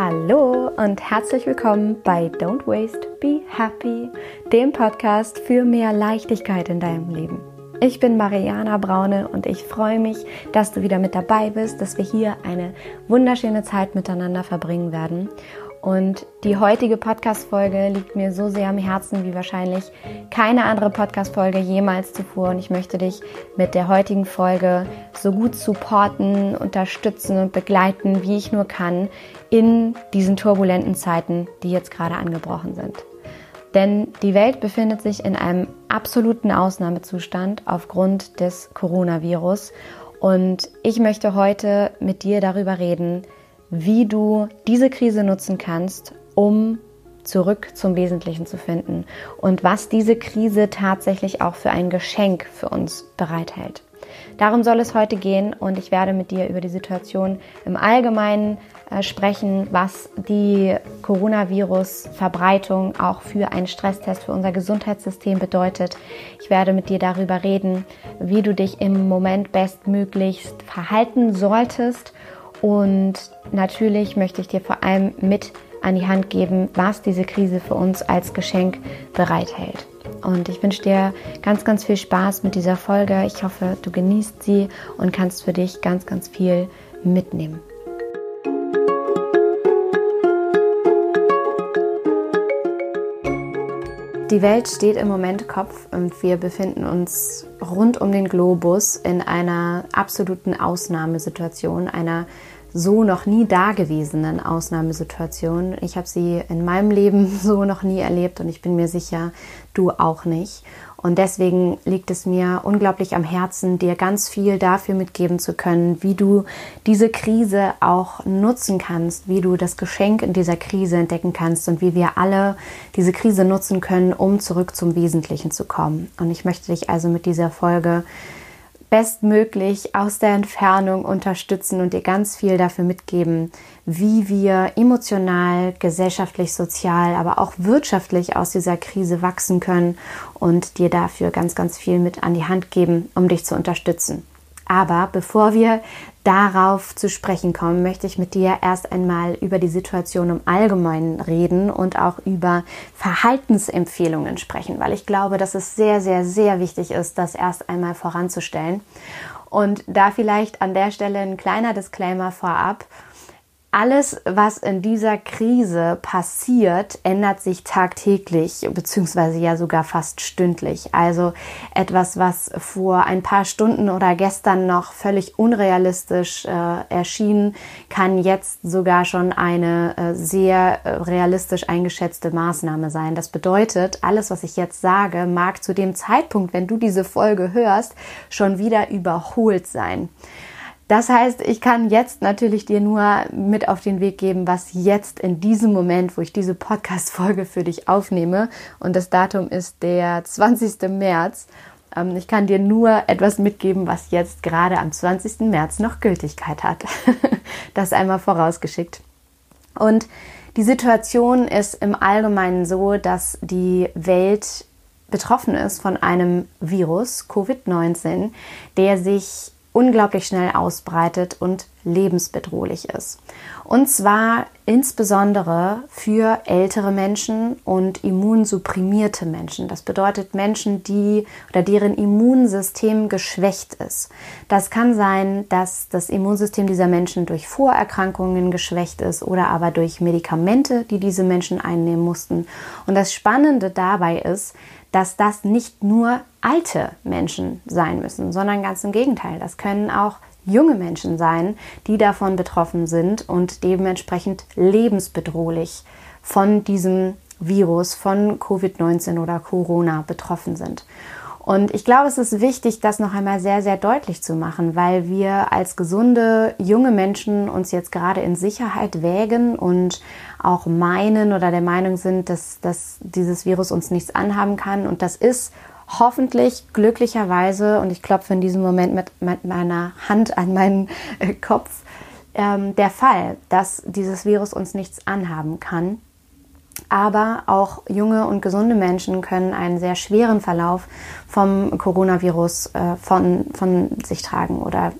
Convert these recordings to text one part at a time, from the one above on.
Hallo und herzlich willkommen bei Don't Waste, Be Happy, dem Podcast für mehr Leichtigkeit in deinem Leben. Ich bin Mariana Braune und ich freue mich, dass du wieder mit dabei bist, dass wir hier eine wunderschöne Zeit miteinander verbringen werden. Und die heutige Podcast-Folge liegt mir so sehr am Herzen wie wahrscheinlich keine andere Podcast-Folge jemals zuvor. Und ich möchte dich mit der heutigen Folge so gut supporten, unterstützen und begleiten, wie ich nur kann, in diesen turbulenten Zeiten, die jetzt gerade angebrochen sind. Denn die Welt befindet sich in einem absoluten Ausnahmezustand aufgrund des Coronavirus. Und ich möchte heute mit dir darüber reden, wie du diese Krise nutzen kannst, um zurück zum Wesentlichen zu finden und was diese Krise tatsächlich auch für ein Geschenk für uns bereithält. Darum soll es heute gehen und ich werde mit dir über die Situation im Allgemeinen äh, sprechen, was die Coronavirus-Verbreitung auch für einen Stresstest für unser Gesundheitssystem bedeutet. Ich werde mit dir darüber reden, wie du dich im Moment bestmöglichst verhalten solltest und natürlich möchte ich dir vor allem mit an die Hand geben, was diese Krise für uns als Geschenk bereithält. Und ich wünsche dir ganz, ganz viel Spaß mit dieser Folge. Ich hoffe, du genießt sie und kannst für dich ganz, ganz viel mitnehmen. Die Welt steht im Moment Kopf und wir befinden uns rund um den Globus in einer absoluten Ausnahmesituation, einer so noch nie dagewesenen Ausnahmesituation. Ich habe sie in meinem Leben so noch nie erlebt und ich bin mir sicher, du auch nicht. Und deswegen liegt es mir unglaublich am Herzen, dir ganz viel dafür mitgeben zu können, wie du diese Krise auch nutzen kannst, wie du das Geschenk in dieser Krise entdecken kannst und wie wir alle diese Krise nutzen können, um zurück zum Wesentlichen zu kommen. Und ich möchte dich also mit dieser Folge bestmöglich aus der Entfernung unterstützen und dir ganz viel dafür mitgeben, wie wir emotional, gesellschaftlich, sozial, aber auch wirtschaftlich aus dieser Krise wachsen können und dir dafür ganz, ganz viel mit an die Hand geben, um dich zu unterstützen. Aber bevor wir darauf zu sprechen kommen, möchte ich mit dir erst einmal über die Situation im Allgemeinen reden und auch über Verhaltensempfehlungen sprechen, weil ich glaube, dass es sehr, sehr, sehr wichtig ist, das erst einmal voranzustellen. Und da vielleicht an der Stelle ein kleiner Disclaimer vorab alles, was in dieser Krise passiert, ändert sich tagtäglich, beziehungsweise ja sogar fast stündlich. Also etwas, was vor ein paar Stunden oder gestern noch völlig unrealistisch äh, erschien, kann jetzt sogar schon eine äh, sehr äh, realistisch eingeschätzte Maßnahme sein. Das bedeutet, alles, was ich jetzt sage, mag zu dem Zeitpunkt, wenn du diese Folge hörst, schon wieder überholt sein. Das heißt, ich kann jetzt natürlich dir nur mit auf den Weg geben, was jetzt in diesem Moment, wo ich diese Podcast-Folge für dich aufnehme, und das Datum ist der 20. März. Ähm, ich kann dir nur etwas mitgeben, was jetzt gerade am 20. März noch Gültigkeit hat. das einmal vorausgeschickt. Und die Situation ist im Allgemeinen so, dass die Welt betroffen ist von einem Virus, Covid-19, der sich unglaublich schnell ausbreitet und lebensbedrohlich ist. Und zwar insbesondere für ältere Menschen und immunsupprimierte Menschen. Das bedeutet Menschen, die oder deren Immunsystem geschwächt ist. Das kann sein, dass das Immunsystem dieser Menschen durch Vorerkrankungen geschwächt ist oder aber durch Medikamente, die diese Menschen einnehmen mussten. Und das Spannende dabei ist, dass das nicht nur alte Menschen sein müssen, sondern ganz im Gegenteil. Das können auch junge Menschen sein, die davon betroffen sind und dementsprechend lebensbedrohlich von diesem Virus, von Covid-19 oder Corona betroffen sind. Und ich glaube, es ist wichtig, das noch einmal sehr, sehr deutlich zu machen, weil wir als gesunde junge Menschen uns jetzt gerade in Sicherheit wägen und auch meinen oder der Meinung sind, dass, dass dieses Virus uns nichts anhaben kann. Und das ist hoffentlich glücklicherweise, und ich klopfe in diesem Moment mit, meiner Hand an meinen äh, Kopf, ähm, der Fall, dass dieses Virus uns nichts anhaben kann. Aber auch junge und gesunde Menschen können einen sehr schweren Verlauf vom Coronavirus äh, von, von sich tragen oder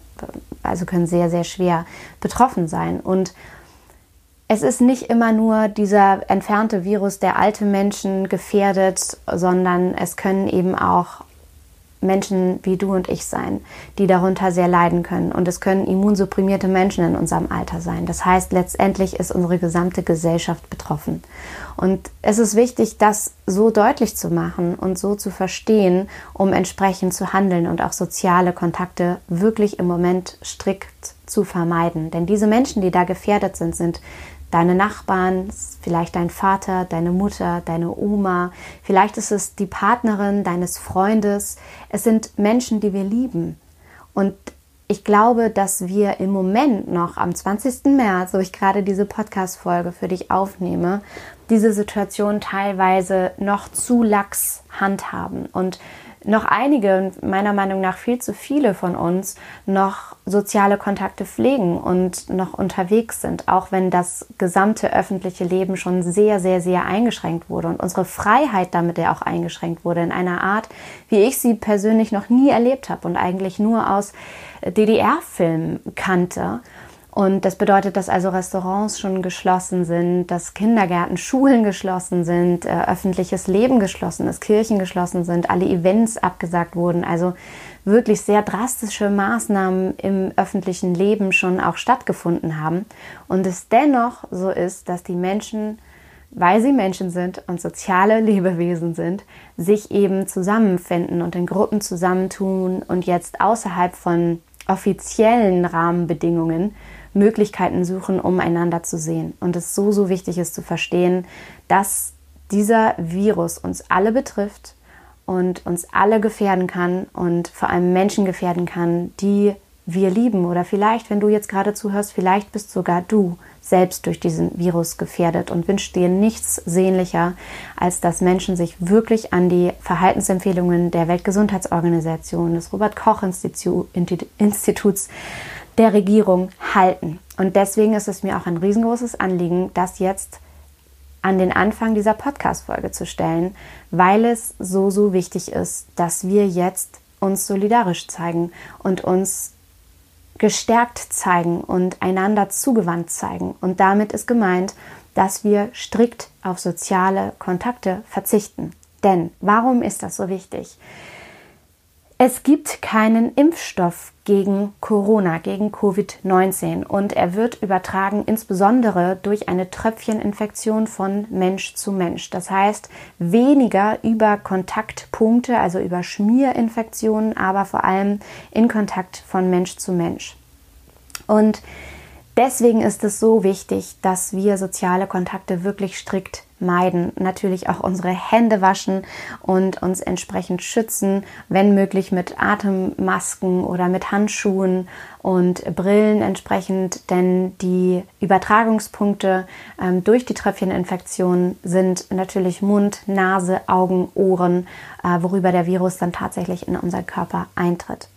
also können sehr, sehr schwer betroffen sein. Und es ist nicht immer nur dieser entfernte Virus, der alte Menschen gefährdet, sondern es können eben auch Menschen wie du und ich sein, die darunter sehr leiden können. Und es können immunsupprimierte Menschen in unserem Alter sein. Das heißt, letztendlich ist unsere gesamte Gesellschaft betroffen. Und es ist wichtig, das so deutlich zu machen und so zu verstehen, um entsprechend zu handeln und auch soziale Kontakte wirklich im Moment strikt zu vermeiden. Denn diese Menschen, die da gefährdet sind, sind deine Nachbarn, vielleicht dein Vater, deine Mutter, deine Oma, vielleicht ist es die Partnerin deines Freundes. Es sind Menschen, die wir lieben. Und ich glaube, dass wir im Moment noch am 20. März, wo ich gerade diese Podcast-Folge für dich aufnehme, diese Situation teilweise noch zu lax handhaben und noch einige, meiner Meinung nach viel zu viele von uns, noch soziale Kontakte pflegen und noch unterwegs sind, auch wenn das gesamte öffentliche Leben schon sehr, sehr, sehr eingeschränkt wurde und unsere Freiheit damit ja auch eingeschränkt wurde in einer Art, wie ich sie persönlich noch nie erlebt habe und eigentlich nur aus DDR-Filmen kannte. Und das bedeutet, dass also Restaurants schon geschlossen sind, dass Kindergärten, Schulen geschlossen sind, äh, öffentliches Leben geschlossen ist, Kirchen geschlossen sind, alle Events abgesagt wurden. Also wirklich sehr drastische Maßnahmen im öffentlichen Leben schon auch stattgefunden haben. Und es dennoch so ist, dass die Menschen, weil sie Menschen sind und soziale Lebewesen sind, sich eben zusammenfinden und in Gruppen zusammentun und jetzt außerhalb von offiziellen Rahmenbedingungen Möglichkeiten suchen, um einander zu sehen. Und es so, so wichtig ist zu verstehen, dass dieser Virus uns alle betrifft und uns alle gefährden kann und vor allem Menschen gefährden kann, die wir lieben. Oder vielleicht, wenn du jetzt gerade zuhörst, vielleicht bist sogar du selbst durch diesen Virus gefährdet und wünschst dir nichts sehnlicher, als dass Menschen sich wirklich an die Verhaltensempfehlungen der Weltgesundheitsorganisation, des Robert Koch Instituts der Regierung halten. Und deswegen ist es mir auch ein riesengroßes Anliegen, das jetzt an den Anfang dieser Podcast-Folge zu stellen, weil es so, so wichtig ist, dass wir jetzt uns solidarisch zeigen und uns gestärkt zeigen und einander zugewandt zeigen. Und damit ist gemeint, dass wir strikt auf soziale Kontakte verzichten. Denn warum ist das so wichtig? Es gibt keinen Impfstoff gegen Corona, gegen Covid-19 und er wird übertragen insbesondere durch eine Tröpfcheninfektion von Mensch zu Mensch. Das heißt weniger über Kontaktpunkte, also über Schmierinfektionen, aber vor allem in Kontakt von Mensch zu Mensch. Und deswegen ist es so wichtig, dass wir soziale Kontakte wirklich strikt meiden. Natürlich auch unsere Hände waschen und uns entsprechend schützen, wenn möglich mit Atemmasken oder mit Handschuhen und Brillen entsprechend, denn die Übertragungspunkte ähm, durch die Tröpfcheninfektion sind natürlich Mund, Nase, Augen, Ohren, äh, worüber der Virus dann tatsächlich in unseren Körper eintritt.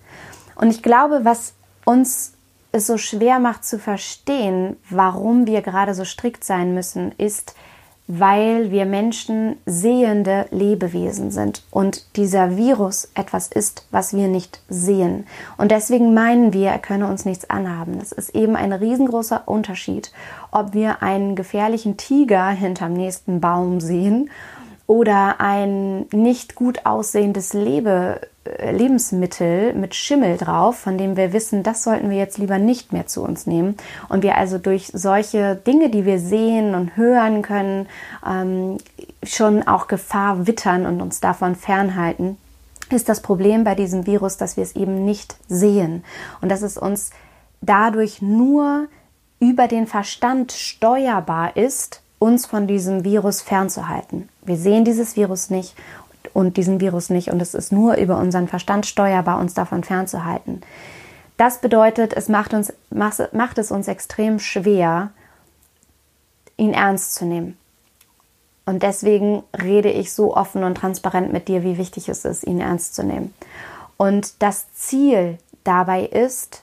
Und ich glaube, was uns es so schwer macht zu verstehen, warum wir gerade so strikt sein müssen, ist, weil wir Menschen sehende Lebewesen sind und dieser Virus etwas ist, was wir nicht sehen. Und deswegen meinen wir, er könne uns nichts anhaben. Das ist eben ein riesengroßer Unterschied, ob wir einen gefährlichen Tiger hinterm nächsten Baum sehen oder ein nicht gut aussehendes Lebe, äh, Lebensmittel mit Schimmel drauf, von dem wir wissen, das sollten wir jetzt lieber nicht mehr zu uns nehmen. Und wir also durch solche Dinge, die wir sehen und hören können, ähm, schon auch Gefahr wittern und uns davon fernhalten, ist das Problem bei diesem Virus, dass wir es eben nicht sehen und dass es uns dadurch nur über den Verstand steuerbar ist, uns von diesem Virus fernzuhalten. Wir sehen dieses Virus nicht und diesen Virus nicht und es ist nur über unseren Verstand steuerbar, uns davon fernzuhalten. Das bedeutet, es macht, uns, macht es uns extrem schwer, ihn ernst zu nehmen. Und deswegen rede ich so offen und transparent mit dir, wie wichtig es ist, ihn ernst zu nehmen. Und das Ziel dabei ist,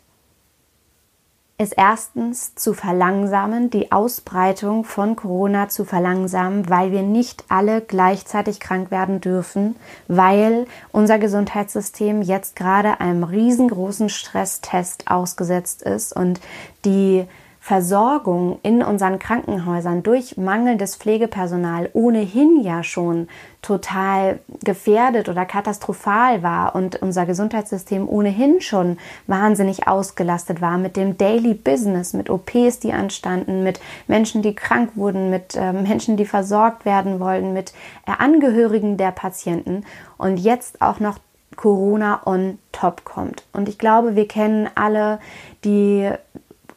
ist erstens zu verlangsamen, die Ausbreitung von Corona zu verlangsamen, weil wir nicht alle gleichzeitig krank werden dürfen, weil unser Gesundheitssystem jetzt gerade einem riesengroßen Stresstest ausgesetzt ist und die Versorgung in unseren Krankenhäusern durch mangelndes Pflegepersonal ohnehin ja schon total gefährdet oder katastrophal war und unser Gesundheitssystem ohnehin schon wahnsinnig ausgelastet war mit dem Daily Business, mit OPs, die anstanden, mit Menschen, die krank wurden, mit äh, Menschen, die versorgt werden wollten, mit äh, Angehörigen der Patienten und jetzt auch noch Corona on top kommt. Und ich glaube, wir kennen alle die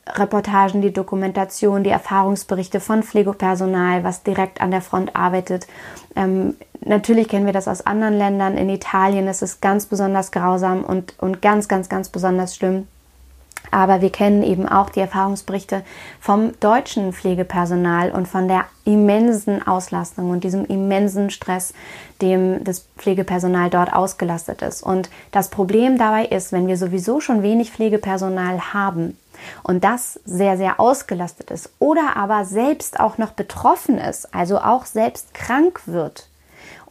Reportagen, die Dokumentation, die Erfahrungsberichte von Pflegepersonal, was direkt an der Front arbeitet. Ähm, natürlich kennen wir das aus anderen Ländern. In Italien ist es ganz besonders grausam und, und ganz, ganz, ganz besonders schlimm. Aber wir kennen eben auch die Erfahrungsberichte vom deutschen Pflegepersonal und von der immensen Auslastung und diesem immensen Stress, dem das Pflegepersonal dort ausgelastet ist. Und das Problem dabei ist, wenn wir sowieso schon wenig Pflegepersonal haben, und das sehr, sehr ausgelastet ist oder aber selbst auch noch betroffen ist, also auch selbst krank wird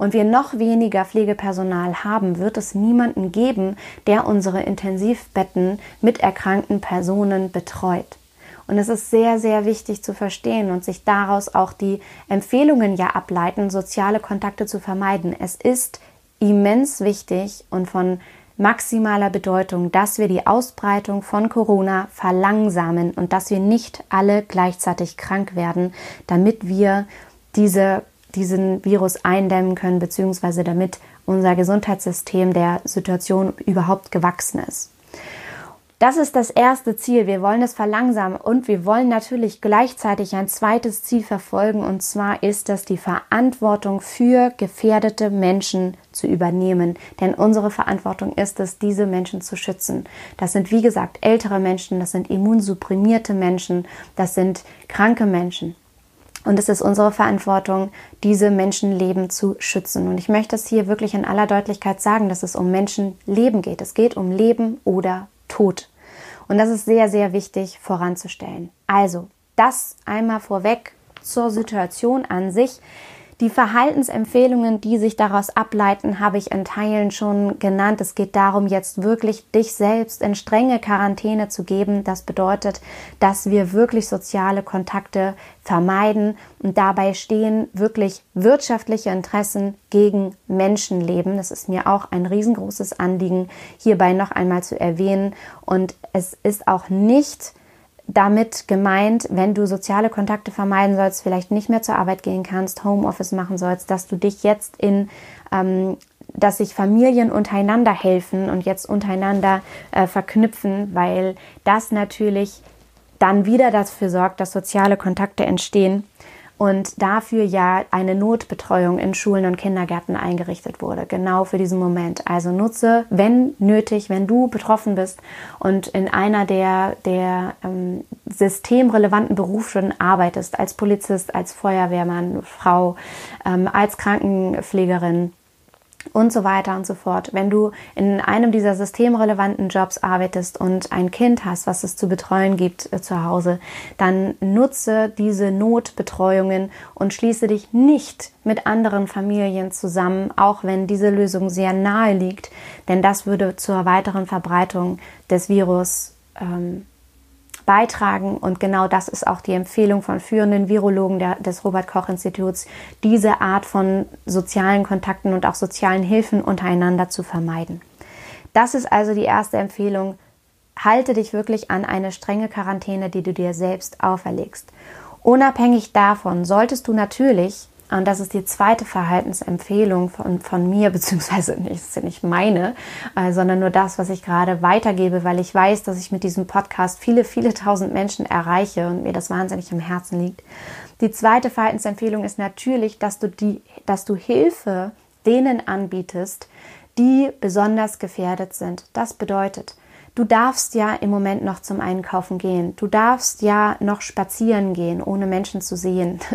und wir noch weniger Pflegepersonal haben, wird es niemanden geben, der unsere Intensivbetten mit erkrankten Personen betreut. Und es ist sehr, sehr wichtig zu verstehen und sich daraus auch die Empfehlungen ja ableiten, soziale Kontakte zu vermeiden. Es ist immens wichtig und von maximaler Bedeutung, dass wir die Ausbreitung von Corona verlangsamen und dass wir nicht alle gleichzeitig krank werden, damit wir diese, diesen Virus eindämmen können, beziehungsweise damit unser Gesundheitssystem der Situation überhaupt gewachsen ist. Das ist das erste Ziel. Wir wollen es verlangsamen und wir wollen natürlich gleichzeitig ein zweites Ziel verfolgen und zwar ist das die Verantwortung für gefährdete Menschen zu übernehmen. Denn unsere Verantwortung ist es, diese Menschen zu schützen. Das sind, wie gesagt, ältere Menschen, das sind immunsupprimierte Menschen, das sind kranke Menschen. Und es ist unsere Verantwortung, diese Menschenleben zu schützen. Und ich möchte es hier wirklich in aller Deutlichkeit sagen, dass es um Menschenleben geht. Es geht um Leben oder Tod. Und das ist sehr, sehr wichtig voranzustellen. Also, das einmal vorweg zur Situation an sich. Die Verhaltensempfehlungen, die sich daraus ableiten, habe ich in Teilen schon genannt. Es geht darum, jetzt wirklich dich selbst in strenge Quarantäne zu geben. Das bedeutet, dass wir wirklich soziale Kontakte vermeiden und dabei stehen wirklich wirtschaftliche Interessen gegen Menschenleben. Das ist mir auch ein riesengroßes Anliegen, hierbei noch einmal zu erwähnen. Und es ist auch nicht damit gemeint, wenn du soziale Kontakte vermeiden sollst, vielleicht nicht mehr zur Arbeit gehen kannst, Homeoffice machen sollst, dass du dich jetzt in, ähm, dass sich Familien untereinander helfen und jetzt untereinander äh, verknüpfen, weil das natürlich dann wieder dafür sorgt, dass soziale Kontakte entstehen und dafür ja eine Notbetreuung in Schulen und Kindergärten eingerichtet wurde, genau für diesen Moment. Also nutze, wenn nötig, wenn du betroffen bist und in einer der, der ähm, systemrelevanten Berufen arbeitest, als Polizist, als Feuerwehrmann, Frau, ähm, als Krankenpflegerin, und so weiter und so fort. Wenn du in einem dieser systemrelevanten Jobs arbeitest und ein Kind hast, was es zu betreuen gibt äh, zu Hause, dann nutze diese Notbetreuungen und schließe dich nicht mit anderen Familien zusammen, auch wenn diese Lösung sehr nahe liegt, denn das würde zur weiteren Verbreitung des Virus ähm, beitragen. Und genau das ist auch die Empfehlung von führenden Virologen der, des Robert Koch Instituts, diese Art von sozialen Kontakten und auch sozialen Hilfen untereinander zu vermeiden. Das ist also die erste Empfehlung. Halte dich wirklich an eine strenge Quarantäne, die du dir selbst auferlegst. Unabhängig davon solltest du natürlich und das ist die zweite Verhaltensempfehlung von, von mir, beziehungsweise nicht, ist ja nicht meine, äh, sondern nur das, was ich gerade weitergebe, weil ich weiß, dass ich mit diesem Podcast viele, viele tausend Menschen erreiche und mir das wahnsinnig im Herzen liegt. Die zweite Verhaltensempfehlung ist natürlich, dass du die, dass du Hilfe denen anbietest, die besonders gefährdet sind. Das bedeutet, Du darfst ja im Moment noch zum Einkaufen gehen. Du darfst ja noch spazieren gehen, ohne Menschen zu sehen.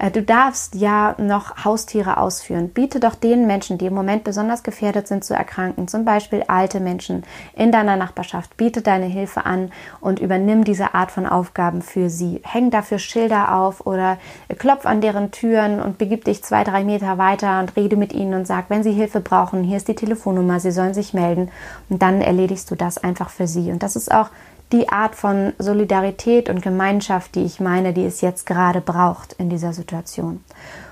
Äh, du darfst ja noch Haustiere ausführen. Biete doch den Menschen, die im Moment besonders gefährdet sind zu erkranken, zum Beispiel alte Menschen in deiner Nachbarschaft, biete deine Hilfe an und übernimm diese Art von Aufgaben für sie. Häng dafür Schilder auf oder klopf an deren Türen und begib dich zwei, drei Meter weiter und rede mit ihnen und sag, wenn sie Hilfe brauchen, hier ist die Telefonnummer, sie sollen sich melden und dann erledigst du das einfach einfach für sie. Und das ist auch die Art von Solidarität und Gemeinschaft, die ich meine, die es jetzt gerade braucht in dieser Situation.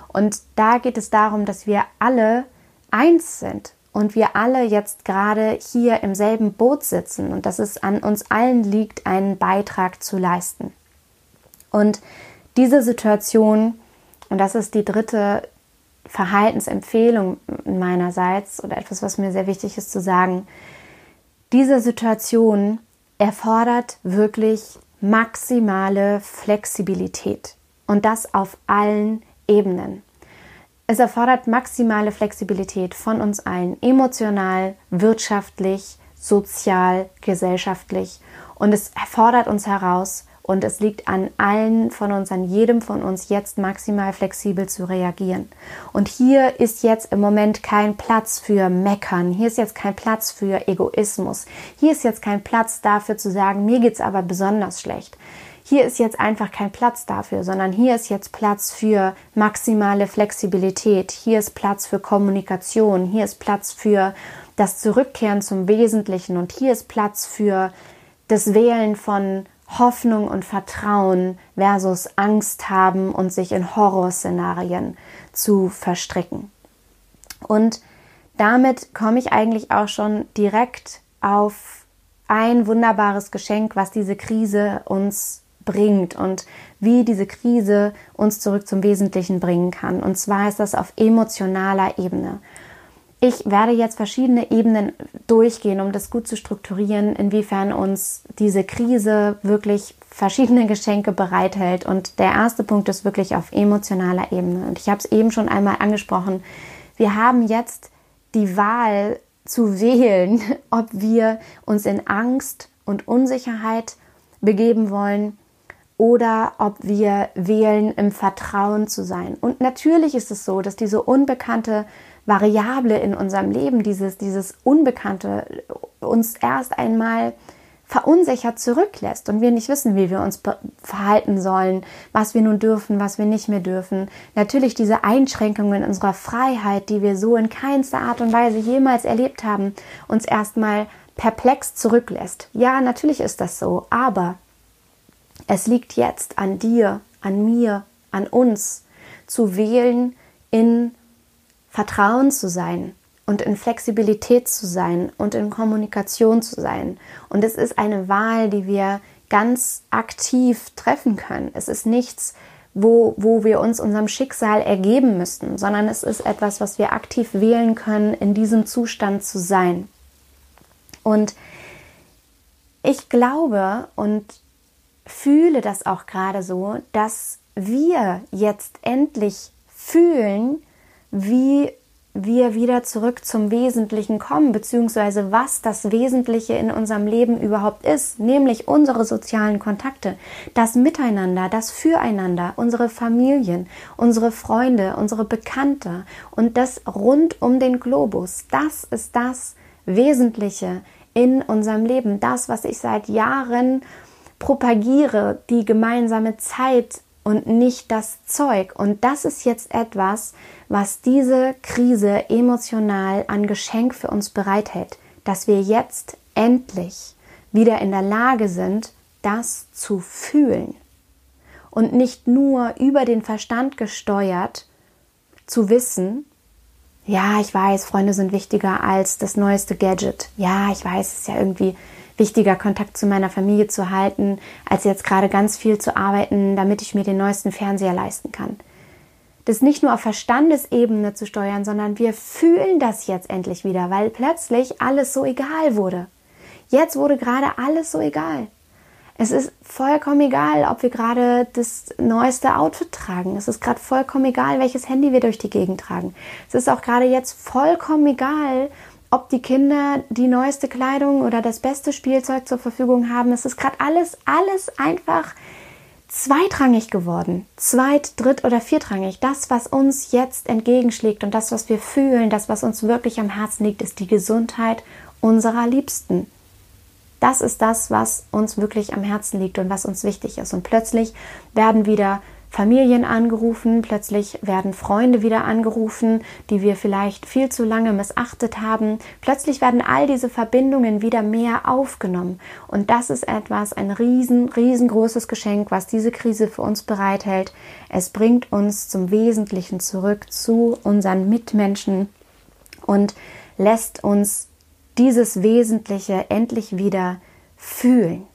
Und da geht es darum, dass wir alle eins sind und wir alle jetzt gerade hier im selben Boot sitzen und dass es an uns allen liegt, einen Beitrag zu leisten. Und diese Situation, und das ist die dritte Verhaltensempfehlung meinerseits oder etwas, was mir sehr wichtig ist zu sagen, diese Situation erfordert wirklich maximale Flexibilität und das auf allen Ebenen. Es erfordert maximale Flexibilität von uns allen, emotional, wirtschaftlich, sozial, gesellschaftlich und es erfordert uns heraus, und es liegt an allen von uns, an jedem von uns jetzt maximal flexibel zu reagieren. Und hier ist jetzt im Moment kein Platz für Meckern. Hier ist jetzt kein Platz für Egoismus. Hier ist jetzt kein Platz dafür zu sagen, mir geht's aber besonders schlecht. Hier ist jetzt einfach kein Platz dafür, sondern hier ist jetzt Platz für maximale Flexibilität. Hier ist Platz für Kommunikation. Hier ist Platz für das Zurückkehren zum Wesentlichen. Und hier ist Platz für das Wählen von Hoffnung und Vertrauen versus Angst haben und sich in Horrorszenarien zu verstricken. Und damit komme ich eigentlich auch schon direkt auf ein wunderbares Geschenk, was diese Krise uns bringt und wie diese Krise uns zurück zum Wesentlichen bringen kann. Und zwar ist das auf emotionaler Ebene. Ich werde jetzt verschiedene Ebenen durchgehen, um das gut zu strukturieren, inwiefern uns diese Krise wirklich verschiedene Geschenke bereithält. Und der erste Punkt ist wirklich auf emotionaler Ebene. Und ich habe es eben schon einmal angesprochen. Wir haben jetzt die Wahl zu wählen, ob wir uns in Angst und Unsicherheit begeben wollen oder ob wir wählen, im Vertrauen zu sein. Und natürlich ist es so, dass diese unbekannte Variable in unserem Leben, dieses, dieses Unbekannte, uns erst einmal verunsichert zurücklässt und wir nicht wissen, wie wir uns verhalten sollen, was wir nun dürfen, was wir nicht mehr dürfen. Natürlich diese Einschränkungen unserer Freiheit, die wir so in keinster Art und Weise jemals erlebt haben, uns erstmal perplex zurücklässt. Ja, natürlich ist das so, aber es liegt jetzt an dir, an mir, an uns zu wählen in Vertrauen zu sein und in Flexibilität zu sein und in Kommunikation zu sein. Und es ist eine Wahl, die wir ganz aktiv treffen können. Es ist nichts, wo, wo wir uns unserem Schicksal ergeben müssten, sondern es ist etwas, was wir aktiv wählen können, in diesem Zustand zu sein. Und ich glaube und fühle das auch gerade so, dass wir jetzt endlich fühlen, wie wir wieder zurück zum Wesentlichen kommen, beziehungsweise was das Wesentliche in unserem Leben überhaupt ist, nämlich unsere sozialen Kontakte, das Miteinander, das Füreinander, unsere Familien, unsere Freunde, unsere Bekannte und das rund um den Globus. Das ist das Wesentliche in unserem Leben, das, was ich seit Jahren propagiere, die gemeinsame Zeit und nicht das Zeug. Und das ist jetzt etwas, was diese Krise emotional an Geschenk für uns bereithält, dass wir jetzt endlich wieder in der Lage sind, das zu fühlen und nicht nur über den Verstand gesteuert zu wissen, ja, ich weiß, Freunde sind wichtiger als das neueste Gadget. Ja, ich weiß, es ist ja irgendwie wichtiger, Kontakt zu meiner Familie zu halten, als jetzt gerade ganz viel zu arbeiten, damit ich mir den neuesten Fernseher leisten kann. Das nicht nur auf Verstandesebene zu steuern, sondern wir fühlen das jetzt endlich wieder, weil plötzlich alles so egal wurde. Jetzt wurde gerade alles so egal. Es ist vollkommen egal, ob wir gerade das neueste Outfit tragen. Es ist gerade vollkommen egal, welches Handy wir durch die Gegend tragen. Es ist auch gerade jetzt vollkommen egal, ob die Kinder die neueste Kleidung oder das beste Spielzeug zur Verfügung haben. Es ist gerade alles, alles einfach zweitrangig geworden. Zweit-, dritt- oder viertrangig. Das, was uns jetzt entgegenschlägt und das, was wir fühlen, das, was uns wirklich am Herzen liegt, ist die Gesundheit unserer Liebsten. Das ist das, was uns wirklich am Herzen liegt und was uns wichtig ist. Und plötzlich werden wieder Familien angerufen, plötzlich werden Freunde wieder angerufen, die wir vielleicht viel zu lange missachtet haben. Plötzlich werden all diese Verbindungen wieder mehr aufgenommen. Und das ist etwas, ein riesen, riesengroßes Geschenk, was diese Krise für uns bereithält. Es bringt uns zum Wesentlichen zurück zu unseren Mitmenschen und lässt uns dieses Wesentliche endlich wieder fühlen.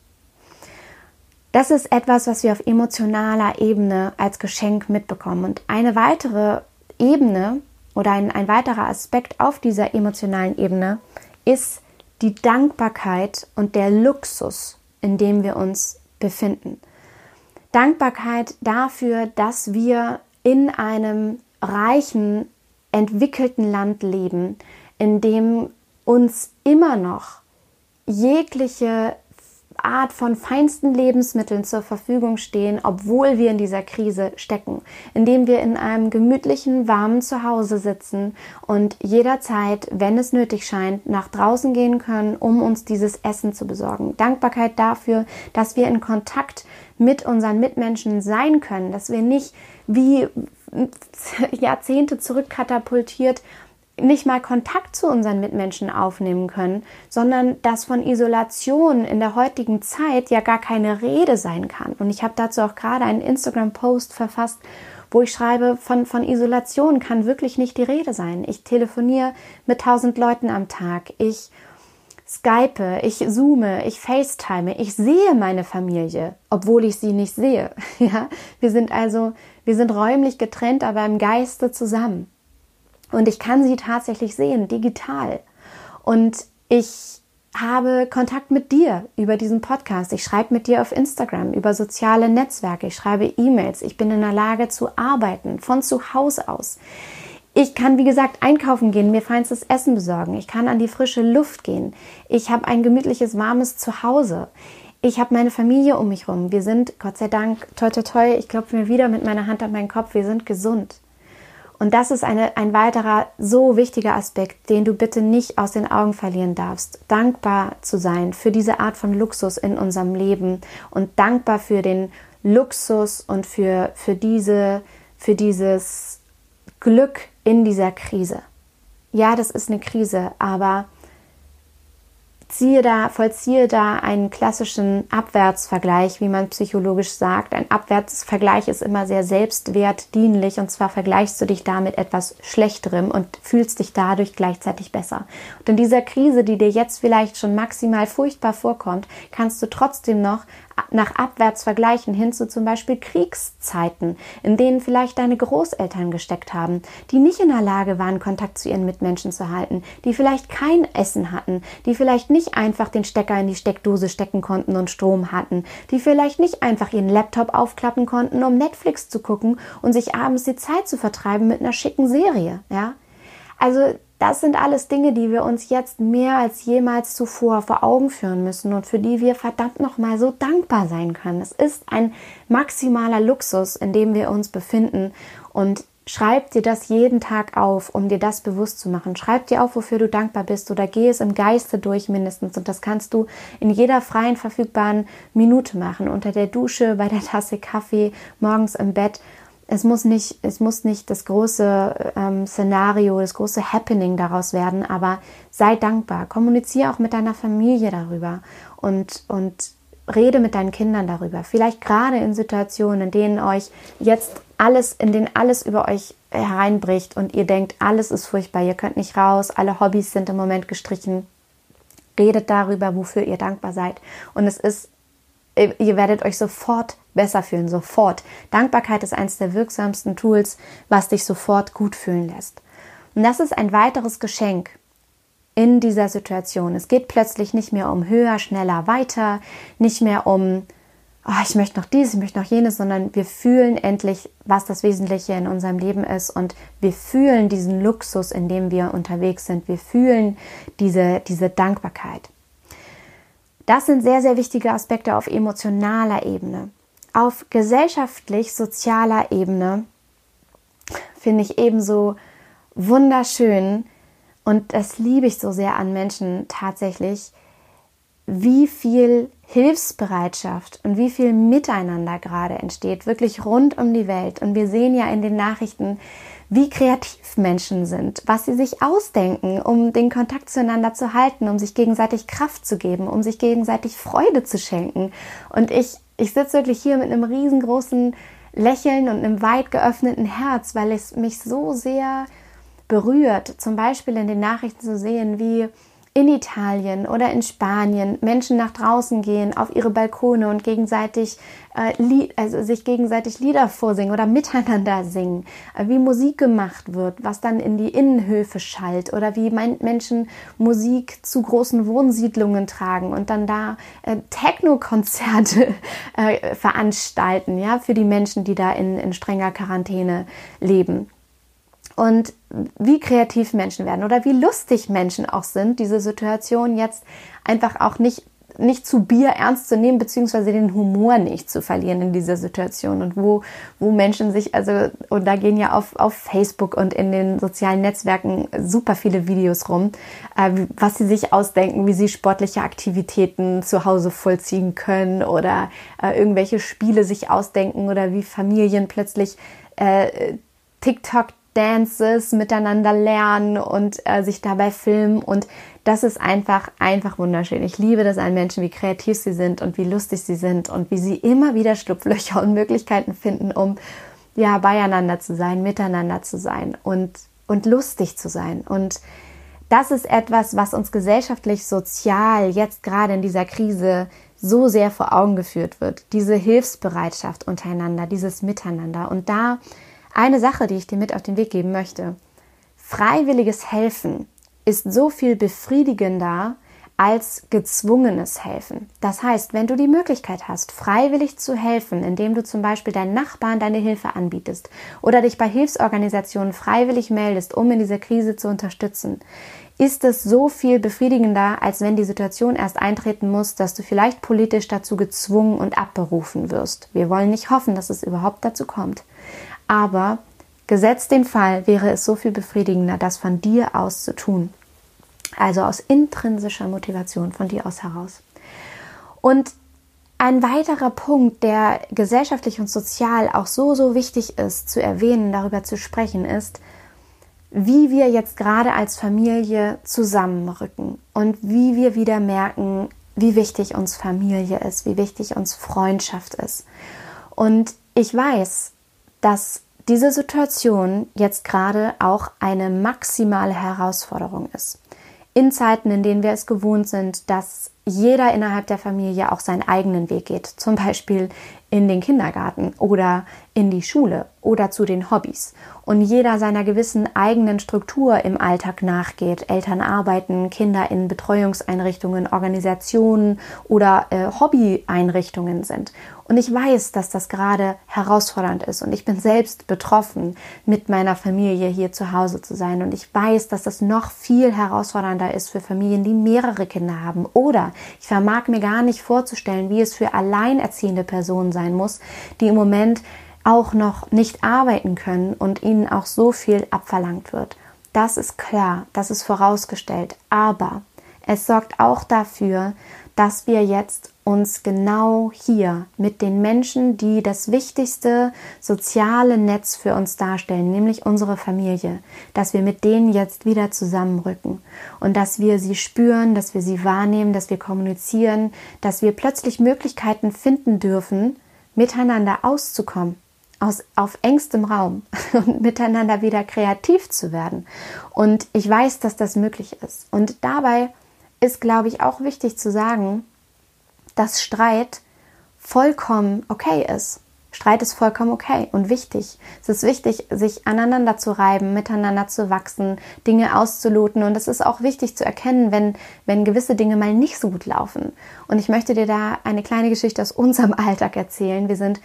Das ist etwas, was wir auf emotionaler Ebene als Geschenk mitbekommen. Und eine weitere Ebene oder ein, ein weiterer Aspekt auf dieser emotionalen Ebene ist die Dankbarkeit und der Luxus, in dem wir uns befinden. Dankbarkeit dafür, dass wir in einem reichen, entwickelten Land leben, in dem uns immer noch jegliche Art von feinsten Lebensmitteln zur Verfügung stehen, obwohl wir in dieser Krise stecken, indem wir in einem gemütlichen, warmen Zuhause sitzen und jederzeit, wenn es nötig scheint, nach draußen gehen können, um uns dieses Essen zu besorgen. Dankbarkeit dafür, dass wir in Kontakt mit unseren Mitmenschen sein können, dass wir nicht wie Jahrzehnte zurückkatapultiert nicht mal Kontakt zu unseren Mitmenschen aufnehmen können, sondern dass von Isolation in der heutigen Zeit ja gar keine Rede sein kann. Und ich habe dazu auch gerade einen Instagram-Post verfasst, wo ich schreibe, von, von Isolation kann wirklich nicht die Rede sein. Ich telefoniere mit tausend Leuten am Tag. Ich Skype, ich zoome, ich FaceTime, ich sehe meine Familie, obwohl ich sie nicht sehe. Ja, wir sind also, wir sind räumlich getrennt, aber im Geiste zusammen. Und ich kann sie tatsächlich sehen, digital. Und ich habe Kontakt mit dir über diesen Podcast. Ich schreibe mit dir auf Instagram, über soziale Netzwerke. Ich schreibe E-Mails. Ich bin in der Lage zu arbeiten, von zu Hause aus. Ich kann, wie gesagt, einkaufen gehen, mir feinstes Essen besorgen. Ich kann an die frische Luft gehen. Ich habe ein gemütliches, warmes Zuhause. Ich habe meine Familie um mich rum. Wir sind, Gott sei Dank, toi toi toi, ich klopfe mir wieder mit meiner Hand an meinen Kopf, wir sind gesund. Und das ist eine, ein weiterer so wichtiger Aspekt, den du bitte nicht aus den Augen verlieren darfst. Dankbar zu sein für diese Art von Luxus in unserem Leben und dankbar für den Luxus und für, für, diese, für dieses Glück in dieser Krise. Ja, das ist eine Krise, aber ziehe da, vollziehe da einen klassischen Abwärtsvergleich, wie man psychologisch sagt. Ein Abwärtsvergleich ist immer sehr selbstwertdienlich und zwar vergleichst du dich da mit etwas Schlechterem und fühlst dich dadurch gleichzeitig besser. Und in dieser Krise, die dir jetzt vielleicht schon maximal furchtbar vorkommt, kannst du trotzdem noch nach abwärts vergleichen hin zu zum Beispiel Kriegszeiten, in denen vielleicht deine Großeltern gesteckt haben, die nicht in der Lage waren, Kontakt zu ihren Mitmenschen zu halten, die vielleicht kein Essen hatten, die vielleicht nicht einfach den Stecker in die Steckdose stecken konnten und Strom hatten, die vielleicht nicht einfach ihren Laptop aufklappen konnten, um Netflix zu gucken und sich abends die Zeit zu vertreiben mit einer schicken Serie, ja? Also das sind alles Dinge, die wir uns jetzt mehr als jemals zuvor vor Augen führen müssen und für die wir verdammt nochmal so dankbar sein können. Es ist ein maximaler Luxus, in dem wir uns befinden und Schreib dir das jeden Tag auf, um dir das bewusst zu machen. Schreib dir auf, wofür du dankbar bist oder geh es im Geiste durch mindestens. Und das kannst du in jeder freien, verfügbaren Minute machen. Unter der Dusche, bei der Tasse Kaffee, morgens im Bett es muss nicht, es muss nicht das große ähm, Szenario, das große Happening daraus werden, aber sei dankbar. Kommuniziere auch mit deiner Familie darüber und, und rede mit deinen Kindern darüber. Vielleicht gerade in Situationen, in denen euch jetzt alles, in denen alles über euch hereinbricht und ihr denkt, alles ist furchtbar, ihr könnt nicht raus, alle Hobbys sind im Moment gestrichen. Redet darüber, wofür ihr dankbar seid. Und es ist, ihr werdet euch sofort besser fühlen, sofort. Dankbarkeit ist eines der wirksamsten Tools, was dich sofort gut fühlen lässt. Und das ist ein weiteres Geschenk in dieser Situation. Es geht plötzlich nicht mehr um höher, schneller, weiter, nicht mehr um, oh, ich möchte noch dies, ich möchte noch jenes, sondern wir fühlen endlich, was das Wesentliche in unserem Leben ist und wir fühlen diesen Luxus, in dem wir unterwegs sind. Wir fühlen diese, diese Dankbarkeit. Das sind sehr, sehr wichtige Aspekte auf emotionaler Ebene. Auf gesellschaftlich-sozialer Ebene finde ich ebenso wunderschön und das liebe ich so sehr an Menschen tatsächlich, wie viel Hilfsbereitschaft und wie viel Miteinander gerade entsteht, wirklich rund um die Welt. Und wir sehen ja in den Nachrichten, wie kreativ Menschen sind, was sie sich ausdenken, um den Kontakt zueinander zu halten, um sich gegenseitig Kraft zu geben, um sich gegenseitig Freude zu schenken. Und ich, ich sitze wirklich hier mit einem riesengroßen Lächeln und einem weit geöffneten Herz, weil es mich so sehr berührt, zum Beispiel in den Nachrichten zu sehen, wie in Italien oder in Spanien Menschen nach draußen gehen auf ihre Balkone und gegenseitig also sich gegenseitig Lieder vorsingen oder miteinander singen, äh, wie Musik gemacht wird, was dann in die Innenhöfe schallt oder wie Menschen Musik zu großen Wohnsiedlungen tragen und dann da äh, Techno-Konzerte äh, veranstalten, ja, für die Menschen, die da in, in strenger Quarantäne leben. Und wie kreativ Menschen werden oder wie lustig Menschen auch sind, diese Situation jetzt einfach auch nicht nicht zu Bier ernst zu nehmen, beziehungsweise den Humor nicht zu verlieren in dieser Situation. Und wo, wo Menschen sich, also, und da gehen ja auf, auf Facebook und in den sozialen Netzwerken super viele Videos rum, äh, was sie sich ausdenken, wie sie sportliche Aktivitäten zu Hause vollziehen können oder äh, irgendwelche Spiele sich ausdenken oder wie Familien plötzlich äh, TikTok Dances miteinander lernen und äh, sich dabei filmen und das ist einfach, einfach wunderschön. Ich liebe das an Menschen, wie kreativ sie sind und wie lustig sie sind und wie sie immer wieder Schlupflöcher und Möglichkeiten finden, um ja beieinander zu sein, miteinander zu sein und, und lustig zu sein. Und das ist etwas, was uns gesellschaftlich, sozial jetzt gerade in dieser Krise so sehr vor Augen geführt wird. Diese Hilfsbereitschaft untereinander, dieses Miteinander. Und da eine Sache, die ich dir mit auf den Weg geben möchte. Freiwilliges Helfen ist so viel befriedigender als gezwungenes Helfen. Das heißt, wenn du die Möglichkeit hast, freiwillig zu helfen, indem du zum Beispiel deinen Nachbarn deine Hilfe anbietest oder dich bei Hilfsorganisationen freiwillig meldest, um in dieser Krise zu unterstützen, ist es so viel befriedigender, als wenn die Situation erst eintreten muss, dass du vielleicht politisch dazu gezwungen und abberufen wirst. Wir wollen nicht hoffen, dass es überhaupt dazu kommt. Aber gesetzt den Fall, wäre es so viel befriedigender, das von dir aus zu tun. Also aus intrinsischer Motivation von dir aus heraus. Und ein weiterer Punkt, der gesellschaftlich und sozial auch so, so wichtig ist zu erwähnen, darüber zu sprechen, ist, wie wir jetzt gerade als Familie zusammenrücken und wie wir wieder merken, wie wichtig uns Familie ist, wie wichtig uns Freundschaft ist. Und ich weiß, dass diese Situation jetzt gerade auch eine maximale Herausforderung ist. In Zeiten, in denen wir es gewohnt sind, dass jeder innerhalb der Familie auch seinen eigenen Weg geht, zum Beispiel in den Kindergarten oder in die Schule oder zu den Hobbys und jeder seiner gewissen eigenen Struktur im Alltag nachgeht. Eltern arbeiten, Kinder in Betreuungseinrichtungen, Organisationen oder äh, Hobbyeinrichtungen sind. Und ich weiß, dass das gerade herausfordernd ist und ich bin selbst betroffen, mit meiner Familie hier zu Hause zu sein. Und ich weiß, dass das noch viel herausfordernder ist für Familien, die mehrere Kinder haben. Oder ich vermag mir gar nicht vorzustellen, wie es für alleinerziehende Personen sein muss, die im Moment auch noch nicht arbeiten können und ihnen auch so viel abverlangt wird. Das ist klar, das ist vorausgestellt. Aber es sorgt auch dafür, dass wir jetzt uns genau hier mit den Menschen, die das wichtigste soziale Netz für uns darstellen, nämlich unsere Familie, dass wir mit denen jetzt wieder zusammenrücken und dass wir sie spüren, dass wir sie wahrnehmen, dass wir kommunizieren, dass wir plötzlich Möglichkeiten finden dürfen, miteinander auszukommen, aus, auf engstem Raum und miteinander wieder kreativ zu werden. Und ich weiß, dass das möglich ist. Und dabei ist, glaube ich, auch wichtig zu sagen, dass Streit vollkommen okay ist. Streit ist vollkommen okay und wichtig. Es ist wichtig, sich aneinander zu reiben, miteinander zu wachsen, Dinge auszuloten. Und es ist auch wichtig zu erkennen, wenn, wenn gewisse Dinge mal nicht so gut laufen. Und ich möchte dir da eine kleine Geschichte aus unserem Alltag erzählen. Wir sind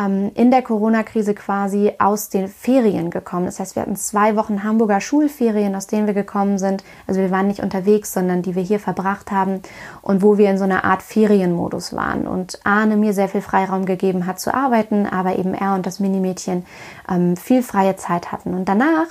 ähm, in der Corona-Krise quasi aus den Ferien gekommen. Das heißt, wir hatten zwei Wochen Hamburger Schulferien, aus denen wir gekommen sind. Also wir waren nicht unterwegs, sondern die wir hier verbracht haben und wo wir in so einer Art Ferienmodus waren. Und Arne mir sehr viel Freiraum gegeben hat zu arbeiten, aber eben er und das Minimädchen ähm, viel freie Zeit hatten. Und danach